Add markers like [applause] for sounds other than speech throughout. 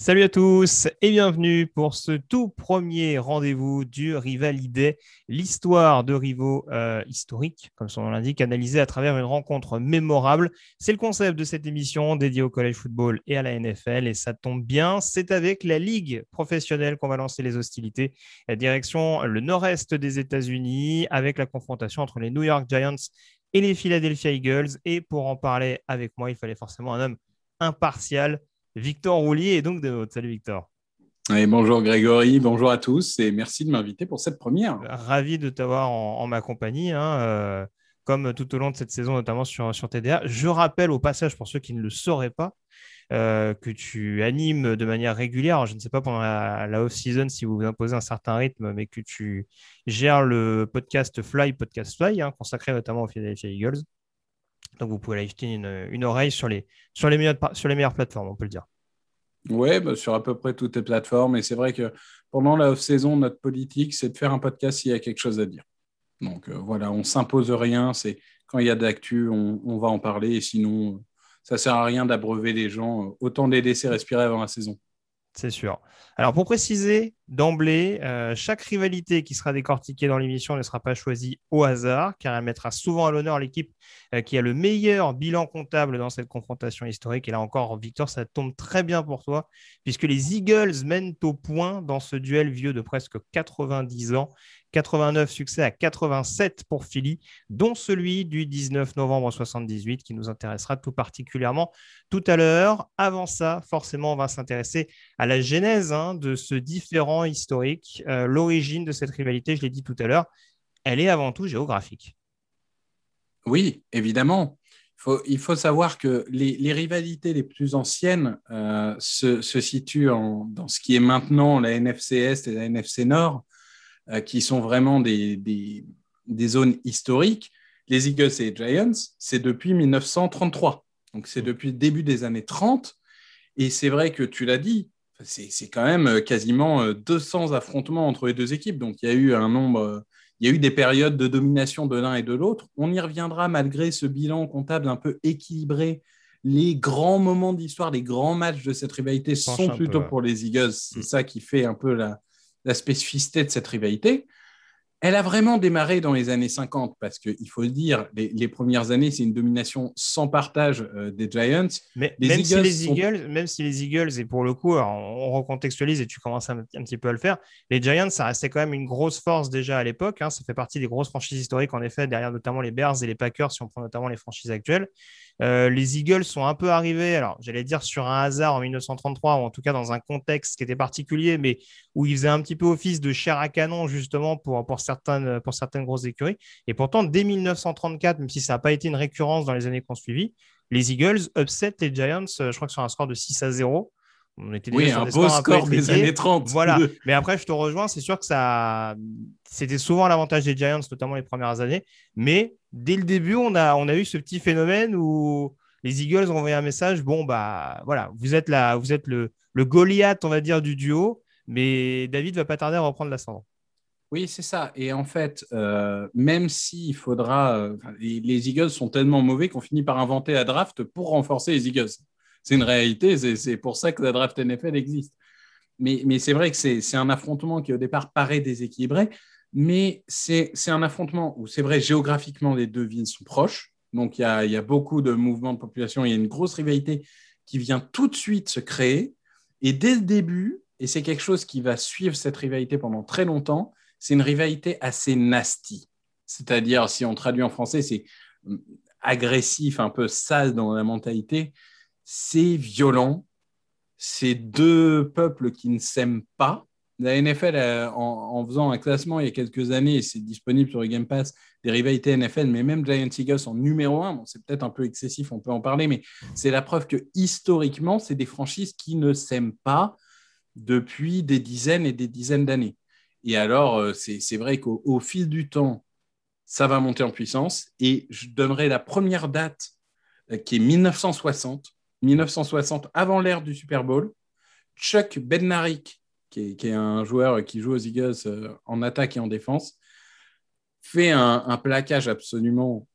Salut à tous et bienvenue pour ce tout premier rendez-vous du Rivalidé, l'histoire de rivaux euh, historiques, comme son nom l'indique, analysée à travers une rencontre mémorable. C'est le concept de cette émission dédiée au college football et à la NFL et ça tombe bien, c'est avec la ligue professionnelle qu'on va lancer les hostilités, la direction le nord-est des États-Unis avec la confrontation entre les New York Giants et les Philadelphia Eagles. Et pour en parler avec moi, il fallait forcément un homme impartial Victor Roulier et donc de votre. Salut Victor. Et bonjour Grégory, bonjour à tous et merci de m'inviter pour cette première. Ravi de t'avoir en, ma compagnie, hein, euh, comme tout au long de cette saison, notamment sur, sur TDA. Je rappelle au passage, pour ceux qui ne le sauraient pas, euh, que tu animes de manière régulière. je ne sais pas pendant la, off-season si vous vous imposez un certain rythme, mais que tu gères le podcast Fly, Podcast Fly, hein, consacré notamment aux Philadelphia Eagles. Donc vous pouvez aller jeter une, oreille sur les, sur, les meilleures, sur les meilleures plateformes, on peut le dire. Oui, bah, sur à peu près toutes les plateformes. Et c'est vrai que pendant la off-saison, notre politique, c'est de faire un podcast s'il y a quelque chose à dire. Donc euh, voilà, on s'impose rien. C'est quand il y a d'actu, on, on, va en parler. Et sinon, ça ne sert à rien d'abreuver les gens. Autant les laisser respirer avant la saison. C'est sûr. Alors pour préciser d'emblée, euh, chaque rivalité qui sera décortiquée dans l'émission ne sera pas choisie au hasard, car elle mettra souvent à l'honneur l'équipe euh, qui a le meilleur bilan comptable dans cette confrontation historique. Et là encore, Victor, ça tombe très bien pour toi, puisque les Eagles mènent au point dans ce duel vieux de presque 90 ans 89 succès à 87 pour Philly, dont celui du 19 novembre 78 qui nous intéressera tout particulièrement tout à l'heure. Avant ça, forcément, on va s'intéresser à la genèse hein, de ce différent historique. Euh, l'origine de cette rivalité, je l'ai dit tout à l'heure, elle est avant tout géographique. Oui, évidemment. Il faut, savoir que les, rivalités les plus anciennes euh, se, situent dans ce qui est maintenant la NFC Est et la NFC Nord. Euh, qui sont vraiment des, des, zones historiques. Les Eagles et les Giants, c'est depuis 1933. Donc, c'est depuis le début des années 30. Et c'est vrai que tu l'as dit, c'est quand même euh, quasiment 200 euh, affrontements entre les deux équipes. Donc, il y a eu un nombre, il y a eu des périodes de domination de l'un et de l'autre. On y reviendra malgré ce bilan comptable un peu équilibré. Les grands moments d'histoire, les grands matchs de cette rivalité sont plutôt pour les Eagles. C'est mm. ça qui fait un peu la, la spécificité de cette rivalité. Elle a vraiment démarré dans les années 50 parce qu'il faut le dire, les, premières années, c'est une domination sans partage euh, des Giants. Mais même, si les Eagles, même si les Eagles, et pour le coup, on recontextualise et tu commences un, un, petit peu à le faire, les Giants, ça restait quand même une grosse force déjà à l'époque. Hein. ça fait partie des grosses franchises historiques, en effet, derrière notamment les Bears et les Packers, si on prend notamment les franchises actuelles. Euh, les Eagles sont un peu arrivés, alors j'allais dire sur un hasard en 1933, ou en tout cas dans un contexte qui était particulier, mais où ils faisaient un petit peu office de chair à canon justement pour, pour, certaines, pour certaines grosses écuries. Et pourtant, dès 1934, même si ça n'a pas été une récurrence dans les années qui ont suivi, les Eagles upset les Giants, euh, je crois que sur un score de 6 à 0. On était oui, un beau score des années 30. Voilà. Mais après, je te rejoins, c'est sûr que ça, c'était souvent l'avantage des Giants, notamment les premières années. Mais dès le début, on a, on a eu ce petit phénomène où les Eagles ont envoyé un message. Bon, bah voilà, vous êtes là, vous êtes le, le Goliath, on va dire, du duo. Mais David va pas tarder à reprendre l'ascendant. Oui, c'est ça. Et en fait, euh, même s'il faudra. Les, Eagles sont tellement mauvais qu'on finit par inventer la draft pour renforcer les Eagles c'est une réalité. C'est pour ça que la draft NFL existe. Mais, mais c'est vrai que c'est un affrontement qui, au départ, paraît déséquilibré. Mais c'est un affrontement où, c'est vrai, géographiquement, les deux villes sont proches. Donc, il y a, y a, beaucoup de mouvements de population. Il y a une grosse rivalité qui vient tout de suite se créer. Et dès le début, et c'est quelque chose qui va suivre cette rivalité pendant très longtemps, c'est une rivalité assez nasty. C'est-à-dire, si on traduit en français, c'est hum, agressif, un peu sale dans la mentalité c'est violent. C'est deux peuples qui ne s'aiment pas. La NFL, en, faisant un classement il y a quelques années, c'est disponible sur le Game Pass, des rivalités NFL, mais même Giants Eagles en numéro un, bon, c'est peut-être un peu excessif, on peut en parler, mais c'est la preuve que historiquement, c'est des franchises qui ne s'aiment pas depuis des dizaines et des dizaines d'années. Et alors, euh, c'est vrai qu'au fil du temps, ça va monter en puissance. Et je donnerai la première date euh, qui est 1960. 1960, avant l'ère du Super Bowl. Chuck Bednarik, qui est, un joueur qui joue aux Eagles euh, en attaque et en défense, fait un, plaquage absolument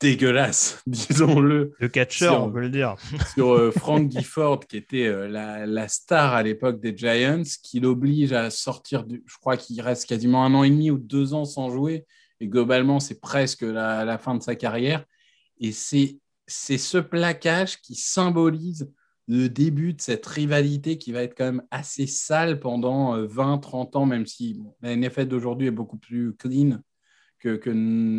dégueulasse, [laughs] disons-le. Le catcheur, on peut le dire. [laughs] sur euh, Frank Gifford, qui était euh, la, star à l'époque des Giants, qui l'oblige à sortir, du, je crois qu'il reste quasiment un an et demi ou deux ans sans jouer, et globalement, c'est presque la, fin de sa carrière. Et c'est ce plaquage qui symbolise le début de cette rivalité qui va être quand même assez sale pendant 20-30 euh, ans, même si la NFL d'aujourd'hui est beaucoup plus clean que, que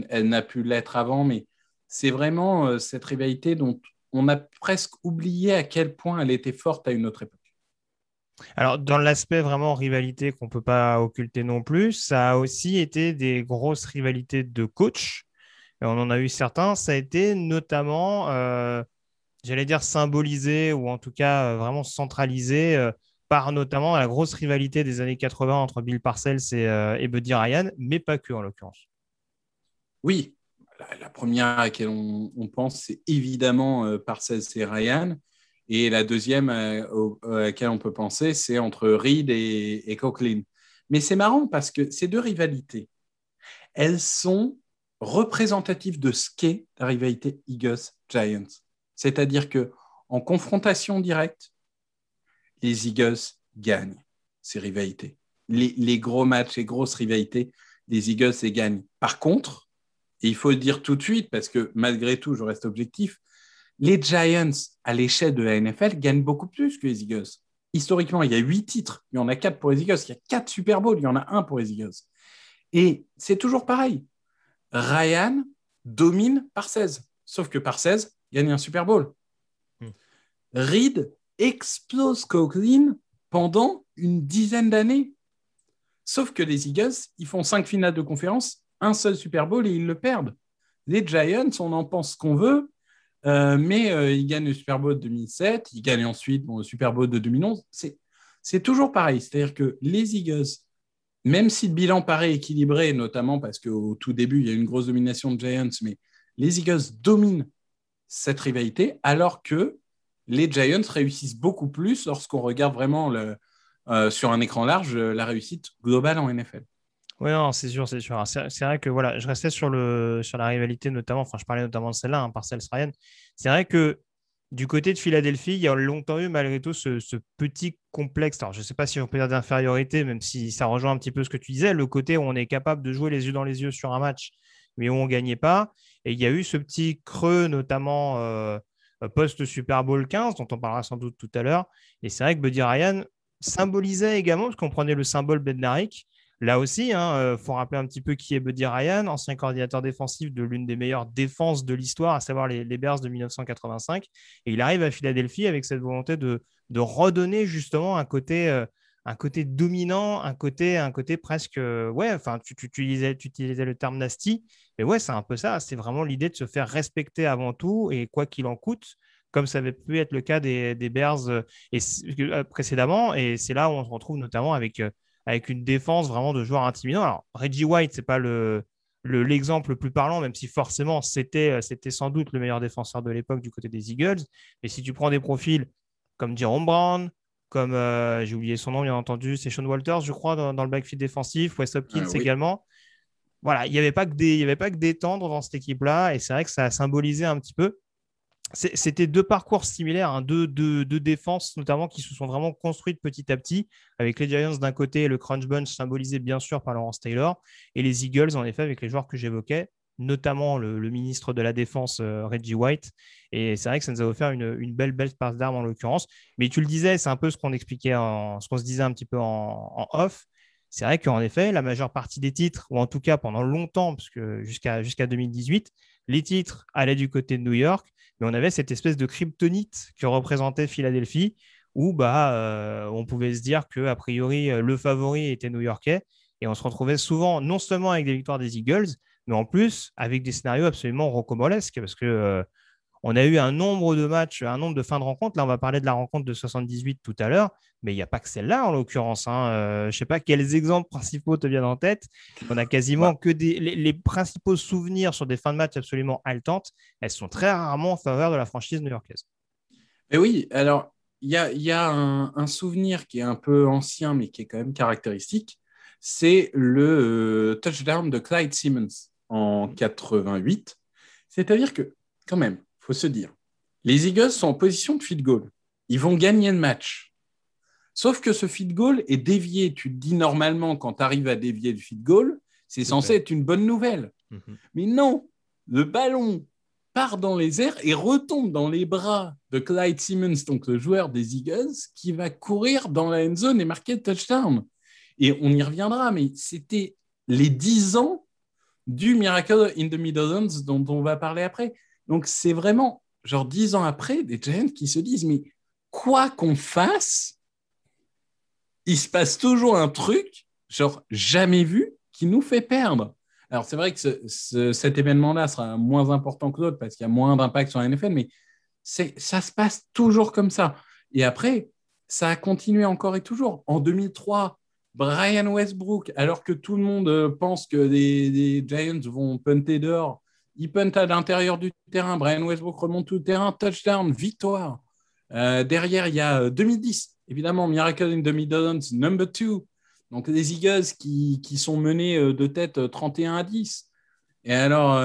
elle n'a pu l'être avant. Mais c'est vraiment euh, cette rivalité dont on a presque oublié à quel point elle était forte à une autre époque. Alors, dans l'aspect vraiment rivalité qu'on ne peut pas occulter non plus, ça a aussi été des grosses rivalités de coach. Et on en a eu certains. Ça a été notamment, euh, j'allais dire, symbolisé ou en tout cas euh, vraiment centralisé par notamment la grosse rivalité des années 80 entre Bill Parcells et, et Buddy Ryan, mais pas que en l'occurrence. Oui, la, première à laquelle on, pense, c'est évidemment euh, Parcells et Ryan. Et la deuxième euh, à laquelle on peut penser, c'est entre Reed et, et Coughlin. Mais c'est marrant parce que ces deux rivalités, elles sont représentatives de ce qu'est la rivalité Eagles-Giants. C'est-à-dire que en confrontation directe, les Eagles gagnent ces rivalités. Les, gros matchs, les grosses rivalités, les Eagles les gagnent. Par contre, et il faut le dire tout de suite, parce que malgré tout, je reste objectif, les Giants, à l'échelle de la NFL, gagnent beaucoup plus que les Eagles. Historiquement, il y a huit titres, il y en a quatre pour les Eagles, il y a quatre Super Bowls, il y en a un pour les Eagles. Et c'est toujours pareil. Ryan domine par 16, sauf que par 16, gagne un Super Bowl. Hmm. Reed explose Coughlin pendant une dizaine d'années. Sauf que les Eagles, ils font cinq finales de conférence un seul Super Bowl et ils le perdent. Les Giants, on en pense ce qu'on veut, euh, mais euh, ils gagnent le Super Bowl de 2007, ils gagnent ensuite le Super Bowl de 2011. C'est toujours pareil. C'est-à-dire que les Eagles, même si le bilan paraît équilibré, notamment parce qu'au tout début, il y a une grosse domination de Giants, mais les Eagles dominent cette rivalité, alors que les Giants réussissent beaucoup plus lorsqu'on regarde vraiment euh, sur un écran large la réussite globale en NFL. Oui, c'est sûr, c'est sûr. C'est vrai que voilà, je restais sur, le, sur la rivalité, notamment, enfin, je parlais notamment de celle-là, hein, par celle Ryan. C'est vrai que du côté de Philadelphie, il y a longtemps eu malgré tout ce, petit complexe. Alors, je ne sais pas si on peut dire d'infériorité, même si ça rejoint un petit peu ce que tu disais, le côté où on est capable de jouer les yeux dans les yeux sur un match, mais où on ne gagnait pas. Et il y a eu ce petit creux, notamment euh, post-Super Bowl 15, dont on parlera sans doute tout à l'heure. Et c'est vrai que Buddy Ryan symbolisait également, parce qu'on prenait le symbole Bednarik, Là aussi, il hein, euh, faut rappeler un petit peu qui est Buddy Ryan, ancien coordinateur défensif de l'une des meilleures défenses de l'histoire, à savoir les, Bears de 1985. Et il arrive à Philadelphie avec cette volonté de, redonner justement un côté, euh, un côté dominant, un côté, un côté presque. Euh, ouais, enfin, tu, utilisais, tu utilisais le terme nasty. Mais ouais, c'est un peu ça. C'est vraiment l'idée de se faire respecter avant tout et quoi qu'il en coûte comme ça avait pu être le cas des, Bears et, précédemment. Et c'est là où on se retrouve notamment avec avec une défense vraiment de joueurs intimidants. Alors, Reggie White, c'est pas le, l'exemple le, plus parlant, même si forcément c'était, euh, c'était sans doute le meilleur défenseur de l'époque du côté des Eagles. Mais si tu prends des profils comme Jerome Brown, comme euh, j'ai oublié son nom bien entendu, c'est Sean Walters, je crois, dans, le backfield défensif, West Hopkins ah également. Voilà, il n'y avait pas que des, il y avait pas que des tendres dans cette équipe-là, et c'est vrai que ça a symbolisé un petit peu. C'était deux parcours similaires, hein, deux, défenses notamment qui se sont vraiment construites petit à petit, avec les Giants d'un côté et le Crunch Bunch symbolisé bien sûr par Lawrence Taylor, et les Eagles en effet avec les joueurs que j'évoquais, notamment le, ministre de la Défense euh, Reggie White. Et c'est vrai que ça nous a offert une, belle, belle passe d'armes en l'occurrence. Mais tu le disais, c'est un peu ce qu'on expliquait, ce qu'on se disait un petit peu en, off. C'est vrai qu'en effet, la majeure partie des titres, ou en tout cas pendant longtemps, parce que jusqu'à jusqu'à 2018, les titres allaient du côté de New York mais on avait cette espèce de kryptonite que représentait Philadelphie, où bah, euh, on pouvait se dire que a priori euh, le favori était new-yorkais, et on se retrouvait souvent non seulement avec des victoires des Eagles, mais en plus avec des scénarios absolument rocambolesques, parce que euh, on a eu un nombre de matchs, un nombre de fins de rencontres. Là, on va parler de la rencontre de 78 tout à l'heure, mais il n'y a pas que celle-là en l'occurrence. Hein. Euh, je ne sais pas quels exemples principaux te viennent en tête. On a quasiment que des, les, principaux souvenirs sur des fins de match absolument haletantes. Elles sont très rarement en faveur de la franchise new-yorkaise. Mais oui, alors il y a, un, souvenir qui est un peu ancien, mais qui est quand même caractéristique. C'est le euh, touchdown de Clyde Simmons en 88 C'est-à-dire que, quand même, faut se dire, les Eagles sont en position de field goal. Ils vont gagner le match. Sauf que ce field goal est dévié. Tu te dis normalement, quand tu arrives à dévier le field goal, c'est censé être une bonne nouvelle. Mhm. Mais non, le ballon part dans les airs et retombe dans les bras de Clyde Simmons, donc le joueur des Eagles, qui va courir dans la end zone et marquer le touchdown. Et on y reviendra, mais c'était les 10 ans du Miracle in the Middle dont on va parler après. Donc c'est vraiment, genre 10 ans après, des Giants qui se disent, mais quoi qu'on fasse, il se passe toujours un truc, genre jamais vu, qui nous fait perdre. Alors, c'est vrai que cet événement-là sera moins important que l'autre parce qu'il y a moins d'impact sur la NFL, mais ça se passe toujours comme ça. Et après, ça a continué encore et toujours. En 2003, Brian Westbrook, alors que tout le monde euh, pense que les, Giants vont punter dehors, il punt à l'intérieur du terrain. Brian Westbrook remonte tout le terrain, touchdown, victoire. Euh, derrière, il y a 2010, euh, évidemment, Miracle in the Middle number two. Donc les Eagles qui, sont menés de tête 31 à 10. Et alors,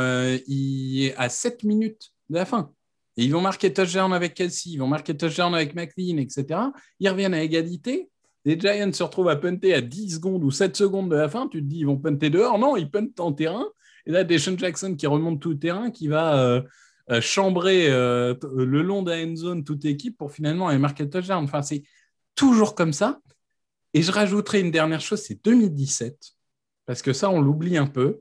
il est à 7 minutes de la fin. Et ils vont marquer touchdown avec Kelsey, ils vont marquer touchdown avec McLean, etc. Ils reviennent à égalité. Les Giants se retrouvent à punter à 10 secondes ou 7 secondes de la fin. Tu te dis, ils vont punter dehors. Non, ils puntent en terrain. Et là, Deshaun Jackson qui remonte tout le terrain, qui va euh, chambrer euh, le long de la end zone toute équipe pour finalement aller marquer touchdown. Enfin, c'est toujours comme ça. Et je rajouterai une dernière chose, c'est 2017, parce que ça, on l'oublie un peu.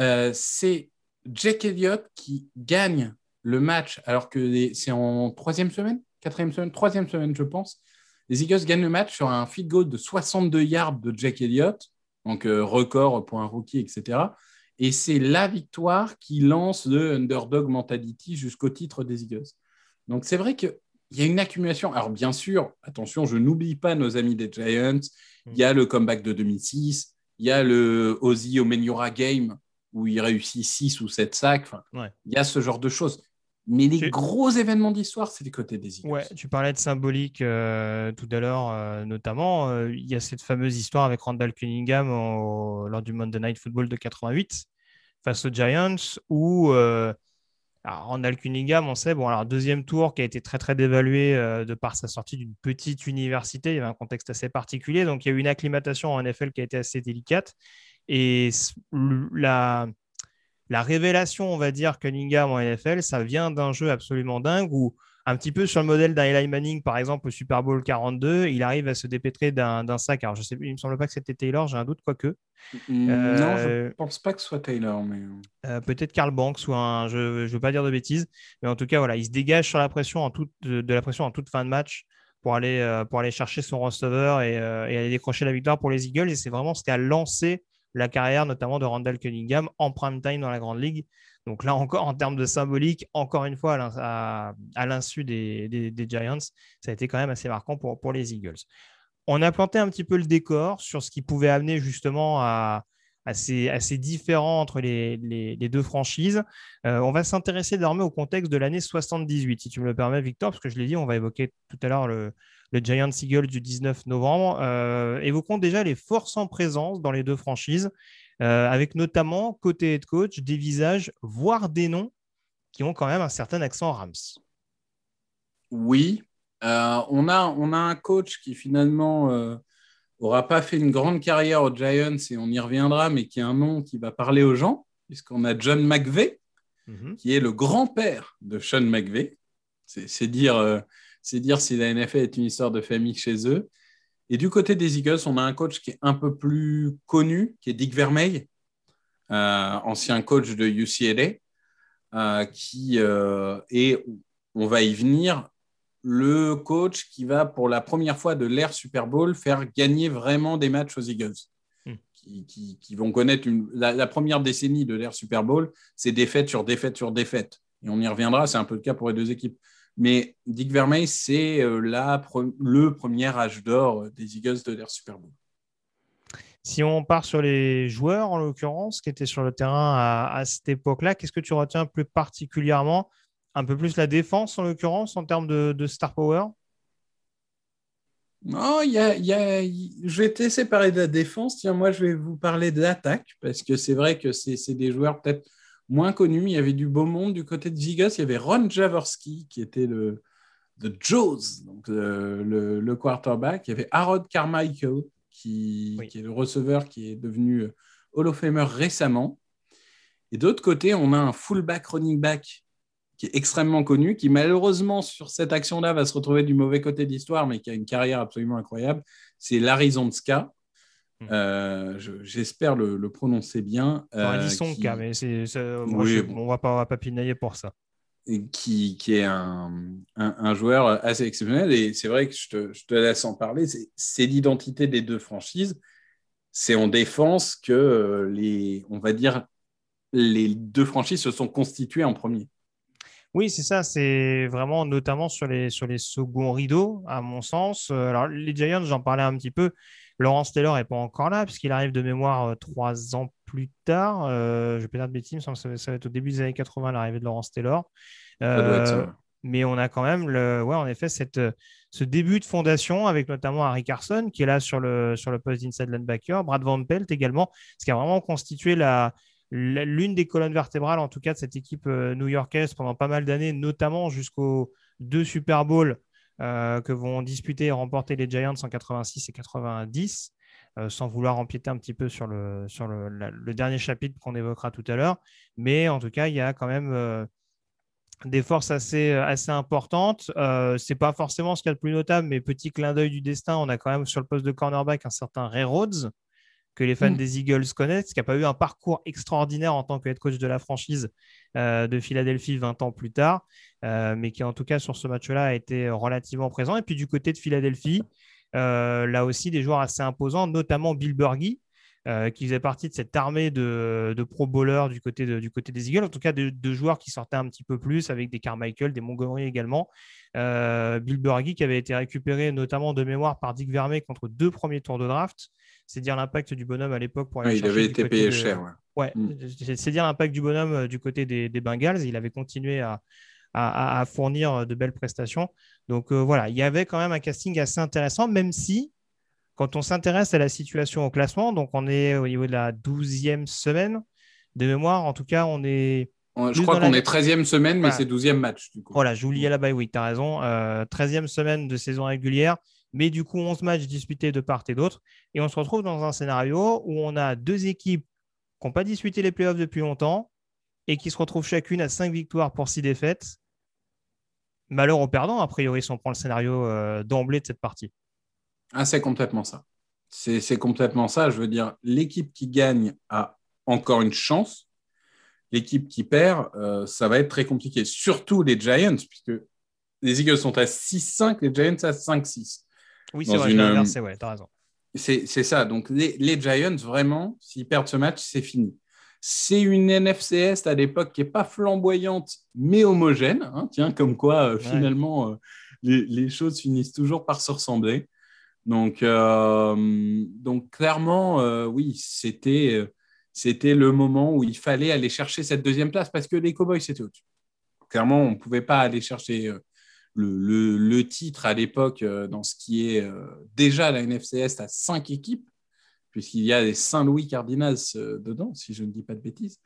Euh, c'est Jack Elliott qui gagne le match, alors que c'est en troisième semaine, quatrième semaine, troisième semaine, je pense. Les Eagles gagnent le match sur un field goal de 62 yards de Jack Elliott, donc record pour un rookie, etc. Et c'est la victoire qui lance le underdog mentality jusqu'au titre des Eagles. Donc c'est vrai qu'il y a une accumulation. Alors bien sûr, attention, je n'oublie pas nos amis des Giants. Mm. Il y a le comeback de 2006. Il y a le Ozzy Omenura Game où il réussit 6 ou 7 sacs. Il y a ce genre de choses. Mais les gros événements d'histoire, c'est les côtés des Eagles. Ouais, tu parlais de symbolique euh, tout à l'heure, euh, notamment. Euh, il y a cette fameuse histoire avec Randall Cunningham lors du Monday Night Football de 88 face aux Giants, où Randall Cunningham, on sait, bon, alors deuxième tour qui a été très très dévalué de par sa sortie d'une petite université. Il y avait un contexte assez particulier, donc il y a eu une acclimatation en NFL qui a été assez délicate. Et la la révélation, on va dire, Cunningham en NFL, ça vient d'un jeu absolument dingue où, un petit peu sur le modèle d'un Eli Manning, par exemple, au Super Bowl 42, il arrive à se dépêtrer d'un sac. Alors, je sais, il ne me semble pas que c'était Taylor, j'ai un doute, quoique. Non, je ne euh, pense pas que ce soit Taylor. Mais... Euh, peut-être Carl Banks ou un. Je ne veux pas dire de bêtises. Mais en tout cas, voilà, il se dégage sur la pression en toute, de, la pression en toute fin de match pour aller, euh, pour aller chercher son receveur et, et, aller décrocher la victoire pour les Eagles. Et c'est vraiment ce qui a lancé la carrière notamment de Randall Cunningham en prime time dans la Grande Ligue. Donc là encore, en termes de symbolique, encore une fois, à l'insu des, Giants, ça a été quand même assez marquant pour, pour les Eagles. On a planté un petit peu le décor sur ce qui pouvait amener justement à, assez, assez différent entre les, deux franchises. Euh, on va s'intéresser désormais au contexte de l'année 78, si tu me le permets, Victor, parce que je l'ai dit, on va évoquer tout à l'heure le, Giants Eagles du 19 novembre. Euh, évoquons déjà les forces en présence dans les deux franchises, euh, avec notamment côté head coach des visages, voire des noms qui ont quand même un certain accent Rams. Oui, euh, on a un coach qui finalement aura pas fait une grande carrière aux Giants et on y reviendra, mais qui a un nom qui va parler aux gens, puisqu'on a John McVeigh, mhm. qui est le grand-père de Sean McVeigh. C'est dire c'est dire si la NFL est une histoire de famille chez eux. Et du côté des Eagles, on a un coach qui est un peu plus connu, qui est Dick Vermeil, euh, ancien coach de UCLA, euh, qui euh, est, on va y venir, le coach qui va pour la première fois de l'ère Super Bowl faire gagner vraiment des matchs aux Eagles. Hmm. Qui, vont connaître la, la, première décennie de l'ère Super Bowl, c'est défaite sur défaite sur défaite. Et on y reviendra, c'est un peu le cas pour les deux équipes. Mais Dick Vermeil, c'est euh, le premier âge d'or des Eagles de l'ère Super Bowl. Si on part sur les joueurs, en l'occurrence, qui étaient sur le terrain à, cette époque-là, qu'est-ce que tu retiens plus particulièrement Un peu plus la défense, en l'occurrence, en termes de, star power? Non, y a, y a, je vais te laisser parler de la défense. Tiens, moi, je vais vous parler de l'attaque parce que c'est vrai que c'est des joueurs peut-être moins connus, mais il y avait du beau monde du côté de Eagles. Il y avait Ron Jaworski, qui était le The Jaws, donc le, quarterback. Il y avait Harold Carmichael, qui, qui, est le receveur qui est devenu Hall of Famer récemment. Et d'autre côté, on a un fullback running back qui est extrêmement connu, qui malheureusement sur cette action-là va se retrouver du mauvais côté de l'histoire, mais qui a une carrière absolument incroyable. C'est Larry Zonska. Hmm. Euh, j'espère le, prononcer bien. Euh, qui... mais on pas, va pas pinailler pour ça. Qui, qui est un, un, joueur assez exceptionnel. Et c'est vrai que je te, je te, laisse en parler. C'est l'identité des deux franchises. C'est en défense que euh, les, on va dire, les deux franchises se sont constituées en premier. Oui, c'est ça. C'est vraiment notamment sur les, sur les seconds rideaux, à mon sens. Euh, alors, les Giants, j'en parlais un petit peu. Laurence Taylor n'est pas encore là, puisqu'il arrive de mémoire euh, trois ans plus tard. Euh, je vais pas dire de bêtises, ça, ça, va être au début des années 80, l'arrivée de Laurence Taylor. Mais on a quand même, le, ouais, en effet, cette, ce début de fondation avec notamment Harry Carson qui est là sur le, sur le poste d'inside linebacker, Brad Van Pelt également, ce qui a vraiment constitué la, l'une des colonnes vertébrales, en tout cas, de cette équipe euh, new-yorkaise pendant pas mal d'années, notamment jusqu'aux deux Super Bowls euh, que vont disputer et remporter les Giants en 86 et 90. Euh, sans vouloir empiéter un petit peu sur le, dernier chapitre qu'on évoquera tout à l'heure. Mais en tout cas, il y a quand même des forces assez, importantes. Ce n'est pas forcément ce qu'il y a de plus notable, mais petit clin d'œil du destin, on a quand même sur le poste de cornerback un certain Ray Rhodes, que les fans mm. des Eagles connaissent, qui n'a pas eu un parcours extraordinaire en tant que head coach de la franchise euh, de Philadelphie 20 ans plus tard, euh, mais qui en tout cas sur ce match-là a été relativement présent. Et puis du côté de Philadelphie, euh, là aussi des joueurs assez imposants, notamment Bill Burgie, qui faisait partie de cette armée de, pro bowlers du côté, du côté des Eagles, en tout cas de, joueurs qui sortaient un petit peu plus, avec des Carmichael, des Montgomery également. Bill Burgie qui avait été récupéré notamment de mémoire par Dick Vermey contre deux premiers tours de draft c'est dire l'impact du bonhomme à l'époque pour Il avait été payé cher. Ouais, mm. c'est dire l'impact du bonhomme euh, du côté des, Bengals. Il avait continué à, à, fournir euh, de belles prestations. Donc euh, voilà, il y avait quand même un casting assez intéressant, même si quand on s'intéresse à la situation au classement, donc on est au niveau de la 12e semaine de mémoire, en tout cas, on est. Je crois qu'on est 13e semaine, mais c'est 12e match. Du coup. Voilà, j'oubliais la bye week, tu as raison. 13e semaine de saison régulière mais du coup 11 matchs disputés de part et d'autre. Et on se retrouve dans un scénario où on a deux équipes qui n'ont pas disputé les playoffs depuis longtemps et qui se retrouvent chacune à 5 victoires pour 6 défaites. Malheur aux perdants, a priori, si on prend le scénario euh, d'emblée de cette partie. Ah, c'est complètement ça. C'est complètement ça. Je veux dire, l'équipe qui gagne a encore une chance. L'équipe qui perd, euh, ça va être très compliqué. Surtout les Giants, puisque les Eagles sont à 6-5, les Giants à 5-6. Oui, c'est vrai, une... c'est ouais, t'as raison. C'est ça. Donc, les, les Giants, vraiment, s'ils perdent ce match, c'est fini. C'est une NFC Est à l'époque qui n'est pas flamboyante, mais homogène. Hein, tiens, comme quoi, euh, finalement, euh, les, les, choses finissent toujours par se ressembler. Donc, euh, donc clairement, oui, c'était c'était le moment où il fallait aller chercher cette deuxième place parce que les Cowboys, c'était au-dessus. Clairement, on ne pouvait pas aller chercher le, titre à l'époque euh, dans ce qui est euh, déjà la NFC Est à cinq équipes, puisqu'il y a les Saint-Louis Cardinals euh, dedans, si je ne dis pas de bêtises.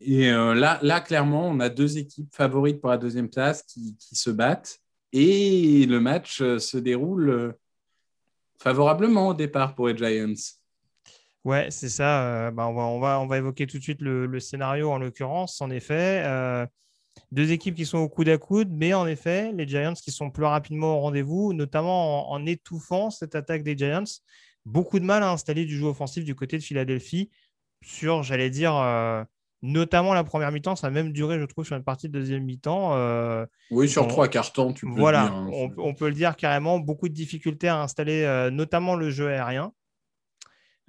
Et là, là, clairement, on a deux équipes favorites pour la deuxième place qui, se battent. Et le match se déroule favorablement au départ pour les Giants. Ouais, c'est ça. Bah, on, va, on, va, on, va, évoquer tout de suite le scénario en l'occurrence. En effet, deux équipes qui sont au coude à coude, mais en effet, les Giants qui sont plus rapidement au rendez-vous, notamment en, étouffant cette attaque des Giants. Beaucoup de mal à installer du jeu offensif du côté de Philadelphie sur, j'allais dire, euh, notamment la première mi-temps. Ça a même duré, je trouve, sur une partie de deuxième mi-temps. Euh, oui, sur trois quarts temps, tu peux voilà, le dire. Hein, on, on, peut le dire carrément. Beaucoup de difficultés à installer, euh, notamment le jeu aérien.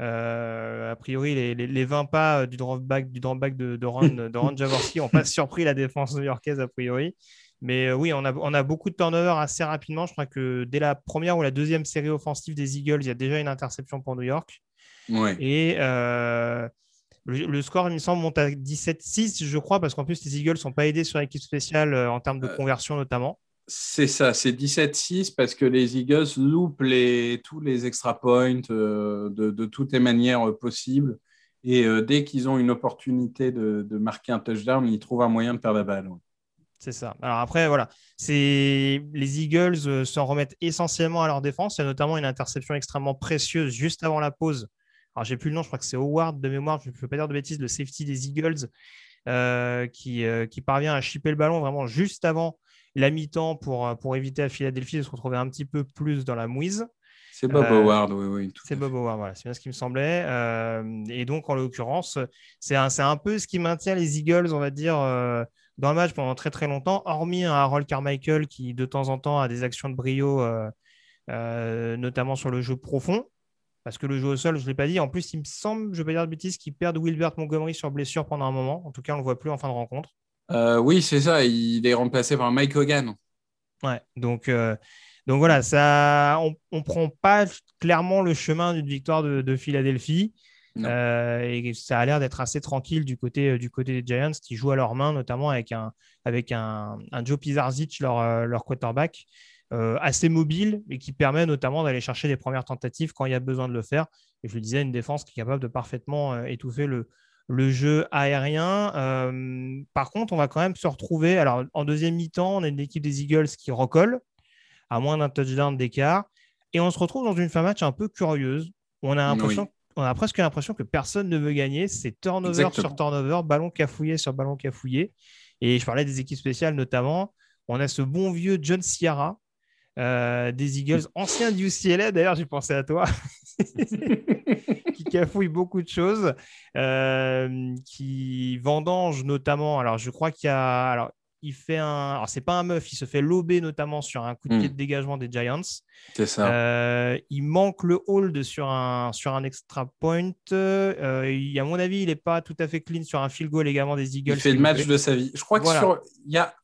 Euh, a priori, les, les, 20 pas euh, du du back de, de, Ron, de Ron Jaworski n'ont pas [laughs] surpris la défense new-yorkaise, a priori. Mais euh, oui, on a, on a, beaucoup de turnover assez rapidement. Je crois que dès la première ou la deuxième série offensive des Eagles, il y a déjà une interception pour New York. Et le, score, il me semble, monte à 17-6, je crois, parce qu'en plus, les Eagles ne sont pas aidés sur l'équipe spéciale en termes de conversion notamment. C'est ça, c'est 17-6 parce que les Eagles loupent tous les extra points euh, de, toutes les manières possibles. Et dès qu'ils ont une opportunité de, marquer un touchdown, ils trouvent un moyen de perdre la balle. C'est ça. Alors après, voilà, les Eagles s'en remettent essentiellement à leur défense. Il y a notamment une interception extrêmement précieuse juste avant la pause. Alors j'ai plus le nom, je crois que c'est Howard de mémoire, je ne peux pas dire de bêtises, le safety des Eagles, qui, qui parvient à chipper le ballon vraiment juste avant la mi-temps pour, euh, pour éviter à Philadelphie de se retrouver un petit peu plus dans la mouise. C'est Bob euh, Howard, oui, oui. C'est Bob Howard, voilà, c'est bien ce qui me semblait. Euh, et donc, en l'occurrence, c'est un, un, peu ce qui maintient les Eagles, on va dire, dans le match pendant très très longtemps, hormis un Harold Carmichael qui, de temps en temps, a des actions de brio, notamment sur le jeu profond. Parce que le jeu au sol, je ne l'ai pas dit. En plus, il me semble, je ne vais pas dire de bêtises, qu'ils perdent Wilbert Montgomery sur blessure pendant un moment. En tout cas, on ne le voit plus en fin de rencontre. Euh, oui, c'est ça. Il est remplacé par Mike Hogan. Ouais, donc, euh, donc voilà, ça, on ne prend pas clairement le chemin d'une victoire de, Philadelphie. Euh, et ça a l'air d'être assez tranquille du côté, du côté des Giants qui jouent à leur main, notamment avec un, avec un, Joe Pizarzic, leur, leur quarterback, assez mobile et qui permet notamment d'aller chercher des premières tentatives quand il y a besoin de le faire. Et je le disais, une défense qui est capable de parfaitement étouffer le, le jeu aérien. Euh, par contre, on va quand même se retrouver. Alors, en deuxième mi-temps, on a une équipe des Eagles qui recolle à moins d'un touchdown d'écart. Et on se retrouve dans une fin match un peu curieuse. On a, on a presque l'impression que personne ne veut gagner. C'est turnover sur turnover, ballon cafouillé sur ballon cafouillé. Et je parlais des équipes spéciales notamment. On a ce bon vieux John Ciara euh, des Eagles, ancien du UCLA. D'ailleurs, j'ai pensé à toi. [laughs] cafouille beaucoup de choses, euh, qui vendange notamment. Alors, je crois qu'il y a. Alors, il fait un. Alors, c'est pas un meuf, il se fait lober notamment sur un coup de pied hmm. de dégagement des Giants. C'est ça. Euh, il manque le hold sur un, sur un extra point. Euh, il, à mon avis, il n'est pas tout à fait clean sur un field goal également des Eagles. Il fait le match de sa vie. Je crois qu'il y a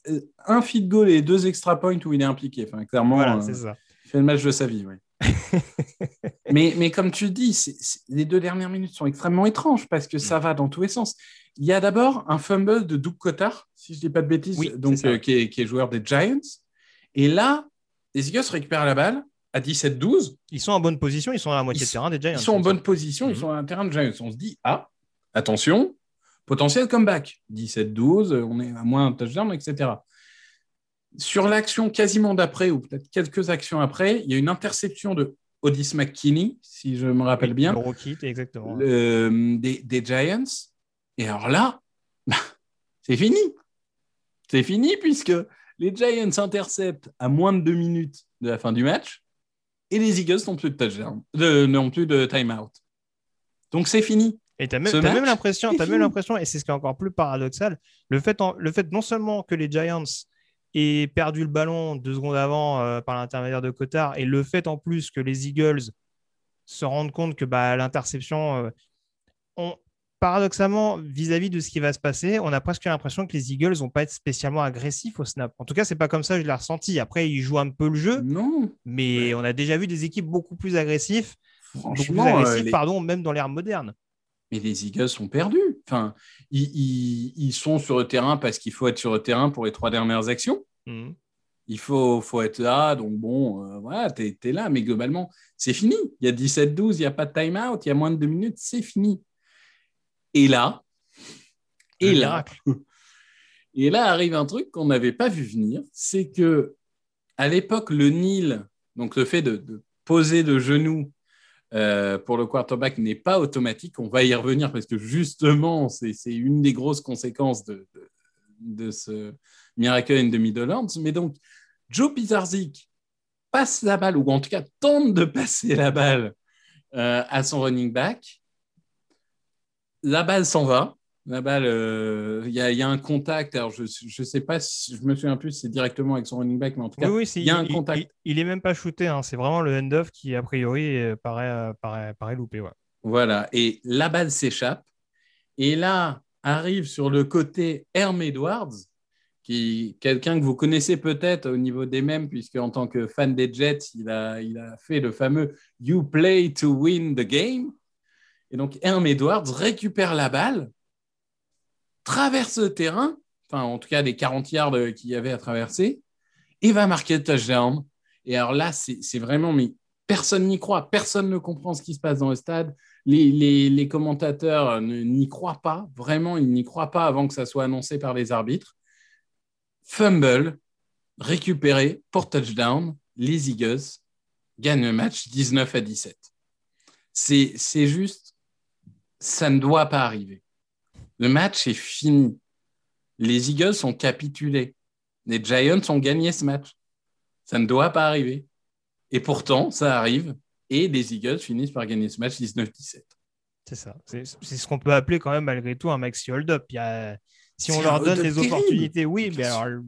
un field goal et deux extra points où il est impliqué. Enfin, clairement. Voilà, c'est ça. Il fait le match de sa vie, oui. [laughs] mais, mais comme tu dis, les deux dernières minutes sont extrêmement étranges parce que ça mm. va dans tous les sens. Il y a d'abord un fumble de Doug Cotard, si je ne dis pas de bêtises, donc, euh, qui, est, joueur des Giants. Et là, les Eagles récupèrent la balle à 17-12. Ils sont en bonne position, ils sont à la moitié de terrain des Giants. Ils sont en bonne position, ils mm. sont à un terrain de Giants. On se dit, ah, attention, potentiel comeback. 17-12, on est à moins un touchdown, etc. Sur l'action quasiment d'après, ou peut-être quelques actions après, il y a une interception de Odyss McKinney, si je me rappelle bien. Le exactement. des, Giants. Et alors là, bah, [laughs] c'est fini. C'est fini puisque les Giants interceptent à moins de deux minutes de la fin du match et les Eagles n'ont plus de touchdown, n'ont plus de timeout. Donc c'est fini. Et tu as, même l'impression, même l'impression, et c'est ce qui est encore plus paradoxal, le fait, le fait non seulement que les Giants et perdu le ballon deux secondes avant euh, par l'intermédiaire de Cotard. Et le fait en plus que les Eagles se rendent compte que bah, l'interception, euh, paradoxalement, vis-à-vis de ce qui va se passer, on a presque l'impression que les Eagles vont pas être spécialement agressifs au snap. En tout cas, c'est pas comme ça que je l'ai ressenti. Après, ils jouent un peu le jeu, non. mais on a déjà vu des équipes beaucoup plus agressives, Franchement, euh, pardon, même dans l'ère moderne mais les Eagles sont perdus. Enfin, ils, sont sur le terrain parce qu'il faut être sur le terrain pour les trois dernières actions. Mhm. Il faut, faut être là, donc bon, euh, voilà, tu es, là, mais globalement, c'est fini. Il y a 17-12, il n'y a pas de time-out, il y a moins de deux minutes, c'est fini. Et là, et là, [laughs] et là arrive un truc qu'on n'avait pas vu venir, c'est que à l'époque, le Nil, donc le fait de, de poser de genoux euh, pour le quarterback n'est pas automatique. On va y revenir parce que justement, c'est une des grosses conséquences de, de, ce Miracle in the. Mais donc, Joe Pizarzik passe la balle, ou en tout cas tente de passer la balle euh, à son running back. La balle s'en va. La balle, euh, il y, a un contact. Alors, je ne sais pas si je me souviens plus si c'est directement avec son running back, mais en tout cas, il y a un contact. Il, n'est même pas shooté. Hein. C'est vraiment le end-off qui, a priori, euh, paraît, euh, paraît, paraît loupé. Voilà. Et la balle s'échappe. Et là, arrive sur le côté Herm Edwards, qui quelqu'un que vous connaissez peut-être au niveau des mêmes, puisque en tant que fan des Jets, il a, il a fait le fameux You play to win the game. Et donc, Herm Edwards récupère la balle traverse le terrain, enfin en tout cas des 40 yards qu'il y avait à traverser, et va marquer le touchdown. Et alors là, c'est vraiment mais Personne n'y croit, personne ne comprend ce qui se passe dans le stade. Les, commentateurs n'y croient pas, vraiment, ils n'y croient pas avant que ça soit annoncé par les arbitres. Fumble, récupéré pour touchdown, les Eagles gagnent le match 19 à 17. C'est juste, ça ne doit pas arriver. Le match est fini. Les Eagles ont capitulé. Les Giants ont gagné ce match. Ça ne doit pas arriver. Et pourtant, ça arrive. Et les Eagles finissent par gagner ce match 19-17. C'est ça. C'est ce qu'on peut appeler quand même malgré tout un maxi hold-up. Si on leur donne des opportunités, oui, mais alors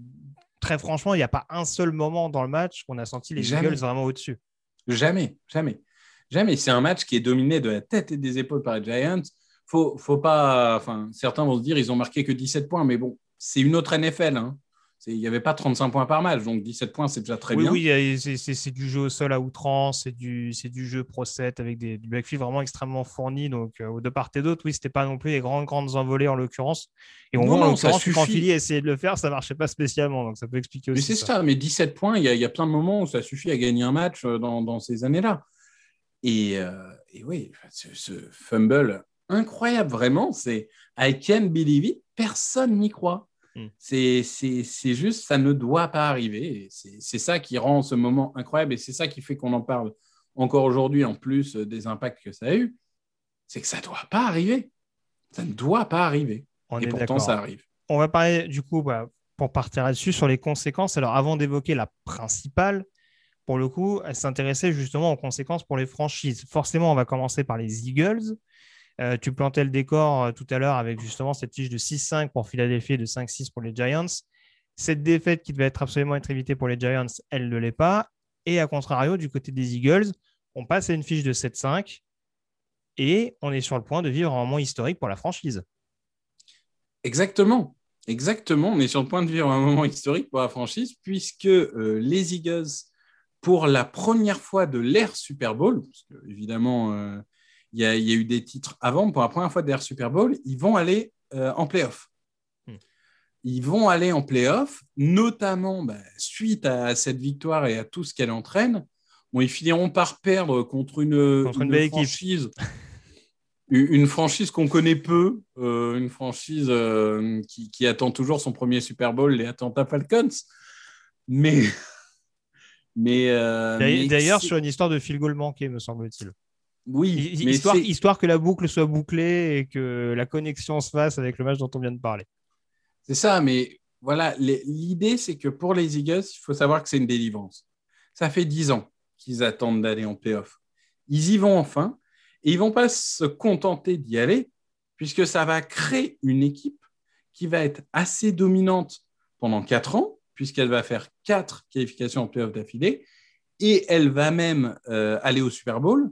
très franchement, il n'y a pas un seul moment dans le match qu'on a senti les Eagles vraiment au-dessus. Jamais, jamais. Jamais. C'est un match qui est dominé de la tête et des épaules par les Giants. Faut, faut pas. Enfin, certains vont se dire ils ont marqué que 17 points, mais bon, c'est une autre NFL. Hein. Il n'y avait pas 35 points par match, donc 17 points, c'est déjà très bien. Oui, c'est du jeu au sol à outrance, c'est du, du jeu Pro 7 avec des, du backfield vraiment extrêmement fourni. Donc, euh, de part et d'autre, oui, c'était pas non plus les grandes, grandes envolées en l'occurrence. Et on voit en l'occurrence quand Philly essayait de le faire, ça marchait pas spécialement. Donc, ça peut expliquer aussi. Mais c'est ça. mais 17 points, il y, y, a plein de moments où ça suffit à gagner un match euh, dans, dans ces années-là. Et, euh, et, oui, ce, ce, fumble incroyable, vraiment, c'est I can't believe it, personne n'y croit. Hmm. C'est juste, ça ne doit pas arriver. C'est ça qui rend ce moment incroyable et c'est ça qui fait qu'on en parle encore aujourd'hui, en plus des impacts que ça a eu. C'est que ça ne doit pas arriver. Ça ne doit pas arriver. et pourtant, ça arrive. On va parler, du coup, bah, pour partir là-dessus, sur les conséquences. Alors, avant d'évoquer la principale, pour le coup, elle s'intéressait justement aux conséquences pour les franchises. Forcément, on va commencer par les Eagles. Euh, tu plantais le décor euh, tout à l'heure avec justement cette fiche de 6-5 pour Philadelphie et de 5-6 pour les Giants. Cette défaite qui devait être absolument être évitée pour les Giants, elle ne l'est pas. Et à contrario, du côté des Eagles, on passe à une fiche de 7-5 et on est sur le point de vivre un moment historique pour la franchise. Exactement. Exactement. On est sur le point de vivre un moment historique pour la franchise puisque euh, les Eagles, pour la première fois de l'ère Super Bowl, évidemment, il y, a, eu des titres avant, pour la première fois d'air Super Bowl, ils vont aller euh, en playoff. Hmm. Ils vont aller en playoff, notamment bah, suite à cette victoire et à tout ce qu'elle entraîne. Bon, ils finiront par perdre contre une, franchise. [laughs] une franchise qu'on connaît peu, euh, une franchise euh, qui, attend toujours son premier Super Bowl, les Atlanta Falcons. Mais. [laughs] mais D'ailleurs, sur une histoire de fil goal manqué, me semble-t-il. Oui, histoire, histoire, que la boucle soit bouclée et que la connexion se fasse avec le match dont on vient de parler. C'est ça, mais voilà, l'idée, c'est que pour les Eagles, il faut savoir que c'est une délivrance. Ça fait dix ans qu'ils attendent d'aller en playoff. Ils y vont enfin, et ils vont pas se contenter d'y aller, puisque ça va créer une équipe qui va être assez dominante pendant quatre ans, puisqu'elle va faire quatre qualifications en playoff d'affilée, et elle va même euh, aller au Super Bowl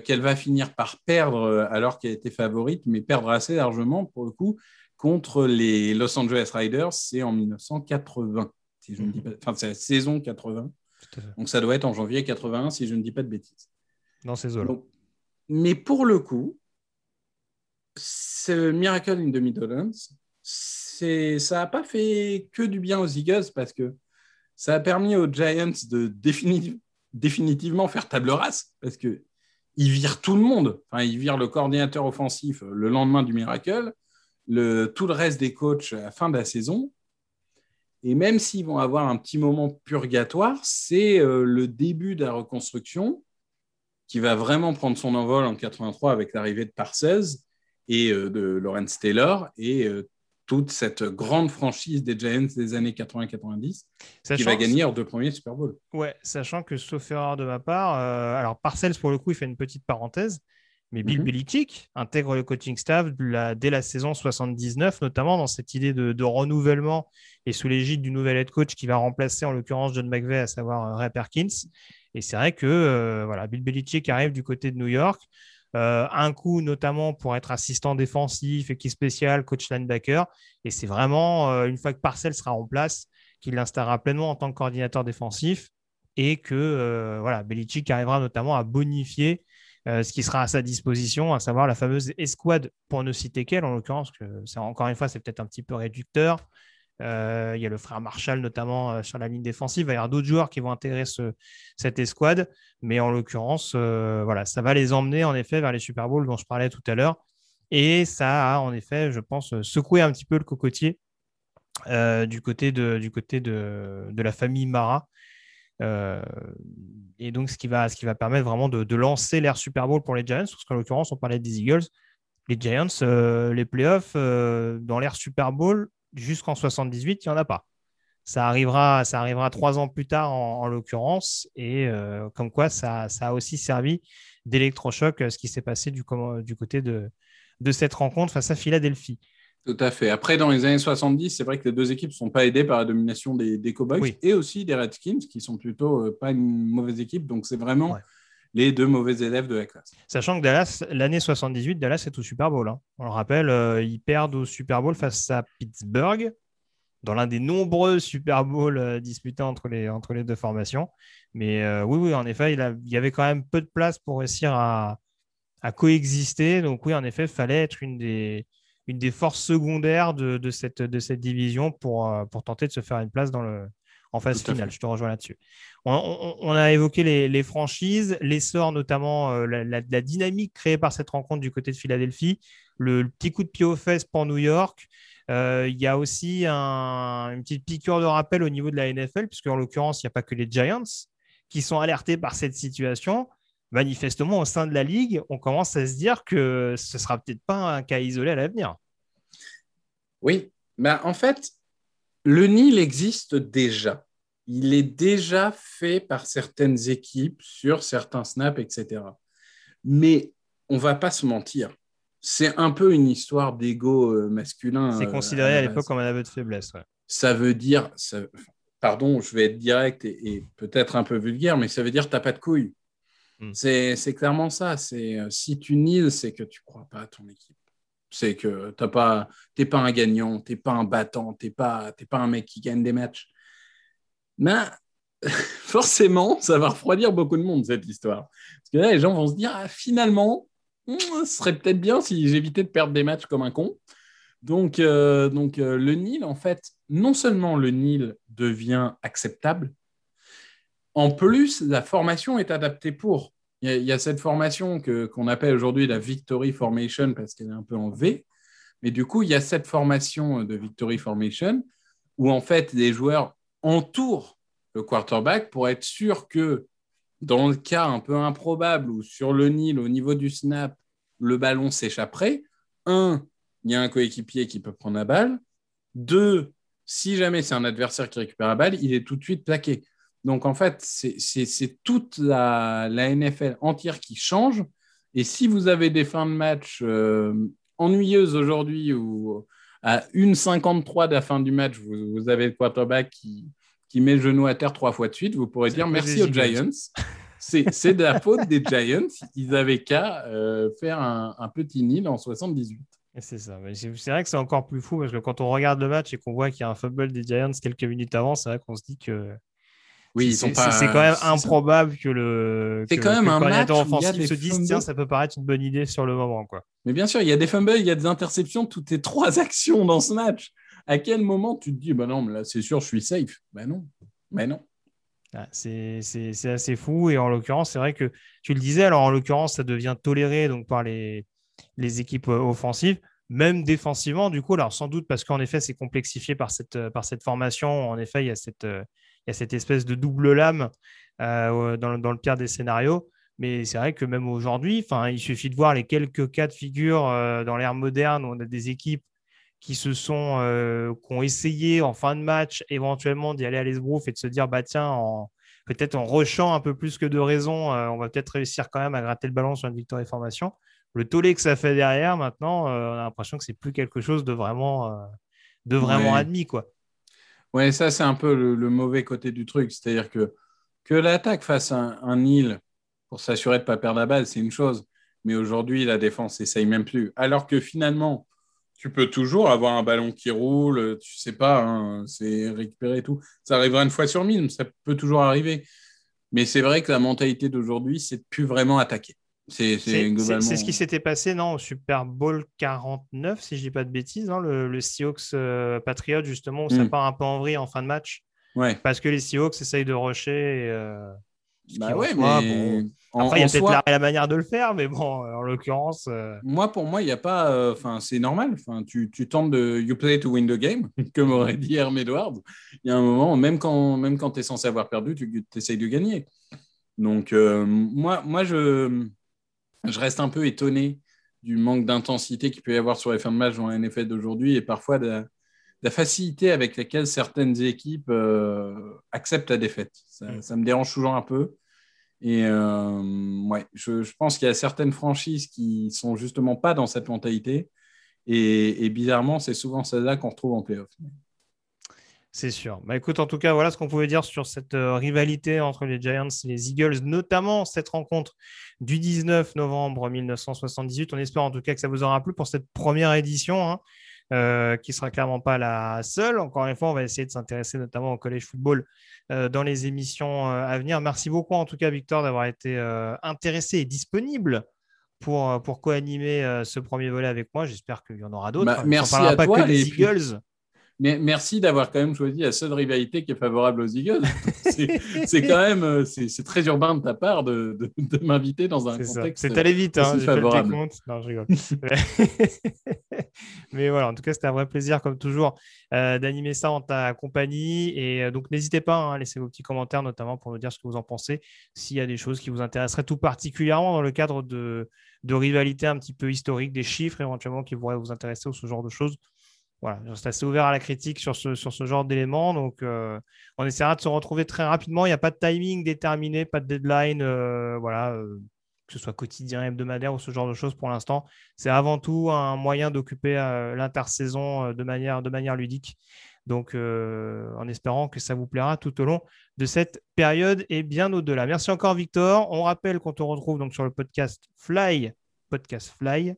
qu'elle va finir par perdre euh, alors qu'elle était favorite, mais perdre assez largement pour le coup contre les Los Angeles Riders, c'est en 1980, si je ne dis pas, enfin c'est la saison 80. Donc ça doit être en janvier 81 si je ne dis pas de bêtises. Dans ces eaux-là. Mais pour le coup, ce Miracle in the Midlands, ça n'a pas fait que du bien aux Eagles parce que ça a permis aux Giants de définitivement faire table rase parce que il vire tout le monde. Enfin, il vire le coordinateur offensif le lendemain du Miracle, le, tout le reste des coachs à la fin de la saison. Et même s'ils vont avoir un petit moment purgatoire, c'est euh, le début de la reconstruction qui va vraiment prendre son envol en 83 avec l'arrivée de Parcells et euh, de Lawrence Taylor et euh, toute cette grande franchise des Giants des années 80-90 qui va gagner leurs deux premiers Super Bowl. Ouais, sachant que sauf erreur de ma part, euh, alors Parcells pour le coup il fait une petite parenthèse, mais Bill mm Belichick intègre le coaching staff dès la saison 79, notamment dans cette idée de, renouvellement et sous l'égide du nouvel head coach qui va remplacer en l'occurrence John McVay, à savoir euh, Ray Perkins. Et c'est vrai que euh, voilà, Bill Belichick arrive du côté de New York. Euh, un coup notamment pour être assistant défensif, équipe spéciale, coach linebacker. Et c'est vraiment, euh, une fois que Parcel sera en place, qu'il l'installera pleinement en tant que coordinateur défensif et que euh, voilà, Belichick arrivera notamment à bonifier ce qui sera à sa disposition, à savoir la fameuse escouade, pour ne citer qu'elle, en l'occurrence, que encore une fois, c'est peut-être un petit peu réducteur, Euh, il y a le frère Marshall notamment euh, sur la ligne défensive. Il va y avoir d'autres joueurs qui vont intégrer cette escouade. Mais en l'occurrence, voilà, ça va les emmener en effet vers les Super Bowls dont je parlais tout à l'heure. Et ça a en effet, je pense, secoué un petit peu le cocotier du côté, de, la famille Mara. et donc, ce qui, va, ce permettre vraiment de, de lancer l'ère Super Bowl pour les Giants, parce qu'en l'occurrence, on parlait des Eagles les Giants, euh, les playoffs, euh, dans l'ère Super Bowl, jusqu'en 78, il n'y en a pas. Ça arrivera, ça arrivera trois ans plus tard en, l'occurrence, et euh, comme quoi ça, a aussi servi d'électrochoc ce qui s'est passé du, du côté de, de cette rencontre face à Philadelphie. Tout à fait. Après, dans les années 70, c'est vrai que les deux équipes ne sont pas aidées par la domination des, des Cowboys et aussi des Redskins, qui sont plutôt pas une mauvaise équipe. Donc, c'est vraiment les deux mauvais élèves de la classe. Sachant que Dallas, l'année 78, Dallas est au Super Bowl. Hein. On le rappelle, euh, ils perdent au Super Bowl face à Pittsburgh, dans l'un des nombreux Super Bowls euh, disputés entre les, entre les deux formations. Mais euh, oui, oui, en effet, il, y avait quand même peu de place pour réussir à, coexister. Donc oui, en effet, il fallait être une des, une des forces secondaires de, cette, de cette division pour, pour tenter de se faire une place dans le, en phase finale. Je te rejoins là-dessus. On, a évoqué les, franchises, l'essor notamment, euh, la, dynamique créée par cette rencontre du côté de Philadelphie, le, petit coup de pied aux fesses pour New York. Euh, il y a aussi une petite piqûre de rappel au niveau de la NFL, puisque en l'occurrence, il n'y a pas que les Giants qui sont alertés par cette situation. Manifestement, au sein de la ligue, on commence à se dire que ce sera peut-être pas un cas isolé à l'avenir. Oui, ben, en fait, le Nil existe déjà il est déjà fait par certaines équipes sur certains snaps, etc. Mais on va pas se mentir. C'est un peu une histoire d'ego euh, masculin. C'est considéré euh, à, l'époque comme un aveu de faiblesse. Ça veut dire, pardon, je vais être direct et, peut-être un peu vulgaire, mais ça veut dire que tu n'as pas de couilles. Hmm. C'est clairement ça. C'est euh, si tu nies, c'est que tu crois pas à ton équipe. C'est que tu n'es pas, pas un gagnant, tu n'es pas un battant, tu n'es pas, pas un mec qui gagne des matchs mais [laughs] forcément, ça va refroidir beaucoup de monde, cette histoire. Parce que là, les gens vont se dire, ah, finalement, hmm, ce serait peut-être bien si j'évitais de perdre des matchs comme un con. Donc, euh, donc euh, le Nil, en fait, non seulement le Nil devient acceptable, en plus, la formation est adaptée pour. Il y a, cette formation que, qu'on appelle aujourd'hui la Victory Formation parce qu'elle est un peu en V. Mais du coup, il y a cette formation de Victory Formation où en fait les joueurs entoure le quarterback pour être sûr que dans le cas un peu improbable où sur le Nil, au niveau du snap, le ballon s'échapperait, un, il y a un coéquipier qui peut prendre la balle. Deux, si jamais c'est un adversaire qui récupère la balle, il est tout de suite plaqué. Donc en fait, c'est toute la, NFL entière qui change. Et si vous avez des fins de match euh, ennuyeuses aujourd'hui ou à 1,53 de la fin du match, vous, avez le quarterback qui, qui met le genou à terre trois fois de suite, vous pourrez dire merci aux Giants. C'est de la faute des Giants. Ils avaient qu'à euh, faire un, petit nid en 78. C'est ça. C'est vrai que c'est encore plus fou parce que quand on regarde le match et qu'on voit qu'il y a un fumble des Giants quelques minutes avant, c'est vrai qu'on se dit que oui, c'est quand même improbable que le, c'est quand même un coordinateur offensif se dise tiens, ça peut paraître une bonne idée sur le moment. Quoi. Mais bien sûr, il y a des fumbles, il y a des interceptions, toutes les trois [laughs] actions dans ce match. À quel moment tu te dis bah non, mais là c'est sûr, je suis safe? Ben non, mais non. Ah, c'est assez fou et en l'occurrence, c'est vrai que tu le disais, alors en l'occurrence, ça devient toléré donc par les, équipes euh, offensives même défensivement, du coup, alors sans doute parce qu'en effet, c'est complexifié par cette, cette formation. En effet, il y a cette, euh, il y a cette espèce de double lame euh, dans, le pire des scénarios. Mais c'est vrai que même aujourd'hui, il suffit de voir les quelques cas de figure euh, dans l'ère moderne où on a des équipes qui se sont, euh, qui ont essayé en fin de match éventuellement d'y aller à l'esbrouf et de se dire, bah tiens, peut-être en rushant un peu plus que de raison, on va peut-être réussir quand même à gratter le ballon sur une victoire et formation. Le tollé que ça fait derrière, maintenant, on a l'impression que c'est plus quelque chose de vraiment, de vraiment admis, quoi. Ouais, ça, c'est un peu le, mauvais côté du truc. C'est-à-dire que, que l'attaque fasse un, un nil pour s'assurer de ne pas perdre la balle, c'est une chose. Mais aujourd'hui, la défense essaye même plus. Alors que finalement, tu peux toujours avoir un ballon qui roule, tu sais pas, hein, c'est récupérer tout. Ça arrivera une fois sur mille, ça peut toujours arriver. Mais c'est vrai que la mentalité d'aujourd'hui, c'est de plus vraiment attaquer. C'est ce qui s'était passé non, au Super Bowl 49, si je dis pas de bêtises, hein, le, le, Seahawks euh, Patriot, justement, où ça hmm. part un peu en vrille en fin de match. Ouais. Parce que les Seahawks essayent de rusher. Euh, bah ouais, mais Après, il y a peut-être la, manière de le faire, mais bon, en l'occurrence. Euh, moi, pour moi, il n'y a pas. Enfin, c'est normal. Enfin, tu, tu, tentes de. You play to win the game, [laughs] comme aurait dit Herm Edwards. Il y a un moment, même quand, même quand tu es censé avoir perdu, tu essayes de gagner. Donc, moi, moi je je reste un peu étonné du manque d'intensité qu'il peut y avoir sur les fins de match dans la NFL d'aujourd'hui et parfois de, la facilité avec laquelle certaines équipes euh, acceptent la défaite. Mm. Ça, me dérange toujours un peu. Et euh, ouais, je, pense qu'il y a certaines franchises qui sont justement pas dans cette mentalité. Et, et bizarrement, c'est souvent celle-là qu'on retrouve en playoff. C'est sûr. Bah, écoute, en tout cas, voilà ce qu'on pouvait dire sur cette euh, rivalité entre les Giants et les Eagles, notamment cette rencontre du 19 novembre 1978. On espère en tout cas que ça vous aura plu pour cette première édition, hein, euh, qui sera clairement pas la seule. Encore une fois, on va essayer de s'intéresser notamment au collège football euh, dans les émissions à venir. Merci beaucoup, en tout cas, Victor, d'avoir été intéressé et disponible pour, pour co-animer ce premier volet avec moi. J'espère qu'il y en aura d'autres. Bah, merci à pas toi. Que les Eagles. Mais merci d'avoir quand même choisi la seule rivalité qui est favorable aux Eagles. [laughs] c'est quand même euh, c'est très urbain de ta part de, de, m'inviter dans un contexte. C'est allé vite, hein, favorable. Non, je rigole. [laughs] Mais voilà, en tout cas, c'était un vrai plaisir, comme toujours, euh, d'animer ça en ta compagnie. Et euh, donc, n'hésitez pas hein, à laisser vos petits commentaires, notamment pour nous dire ce que vous en pensez, s'il y a des choses qui vous intéresseraient tout particulièrement dans le cadre de, de rivalité un petit peu historique, des chiffres éventuellement qui pourraient vous intéresser ou ce genre de choses voilà, je reste assez ouvert à la critique sur ce, genre d'éléments. Donc, euh, on essaiera de se retrouver très rapidement. Il n'y a pas de timing déterminé, pas de deadline, euh, voilà, euh, que ce soit quotidien, hebdomadaire ou ce genre de choses pour l'instant. C'est avant tout un moyen d'occuper l'intersaison de manière, de manière ludique. Donc, en espérant que ça vous plaira tout au long de cette période et bien au-delà. Merci encore, Victor. On rappelle qu'on te retrouve donc sur le podcast Fly, podcast Fly,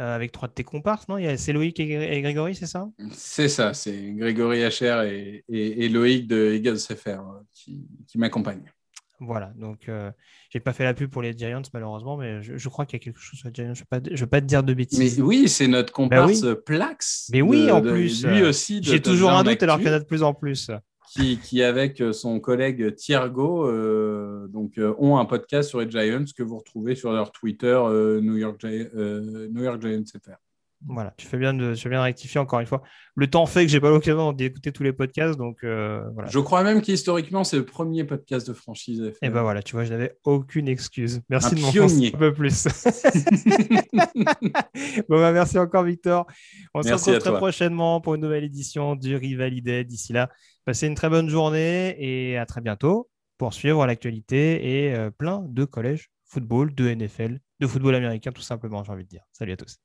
euh, avec trois de tes comparses, non? C'est Loïc et, Grégory, c'est ça? C'est ça, c'est Grégory HR et, Loïc de Eagles FR euh, qui, m'accompagnent. Voilà, donc euh, j'ai pas fait la pub pour les Giants malheureusement, mais je, crois qu'il y a quelque chose sur les Giants. Je ne vais, pas te dire de bêtises. Mais oui, c'est notre ben comparse Plax. Mais oui, en plus. lui aussi. J'ai toujours un doute alors qu'il y en a de plus en plus qui, avec euh, son collègue Thiergo, euh, donc, euh, ont un podcast sur les Giants que vous retrouvez sur leur Twitter New, York New York Giants FR. Voilà, tu fais bien de, tu fais bien de rectifier encore une fois. Le temps fait que j'ai pas l'occasion d'écouter tous les podcasts, donc euh, voilà. Je crois même qu'historiquement c'est le premier podcast de franchise. Et eh ben voilà, tu vois, je n'avais aucune excuse. Merci de m'en un peu plus. [laughs] bon bah, merci encore Victor. On se retrouve très prochainement pour une nouvelle édition du Rivalidé. D'ici là, passez une très bonne journée et à très bientôt pour suivre l'actualité et euh, plein de collèges football, de NFL, de football américain tout simplement, j'ai envie de dire. Salut à tous.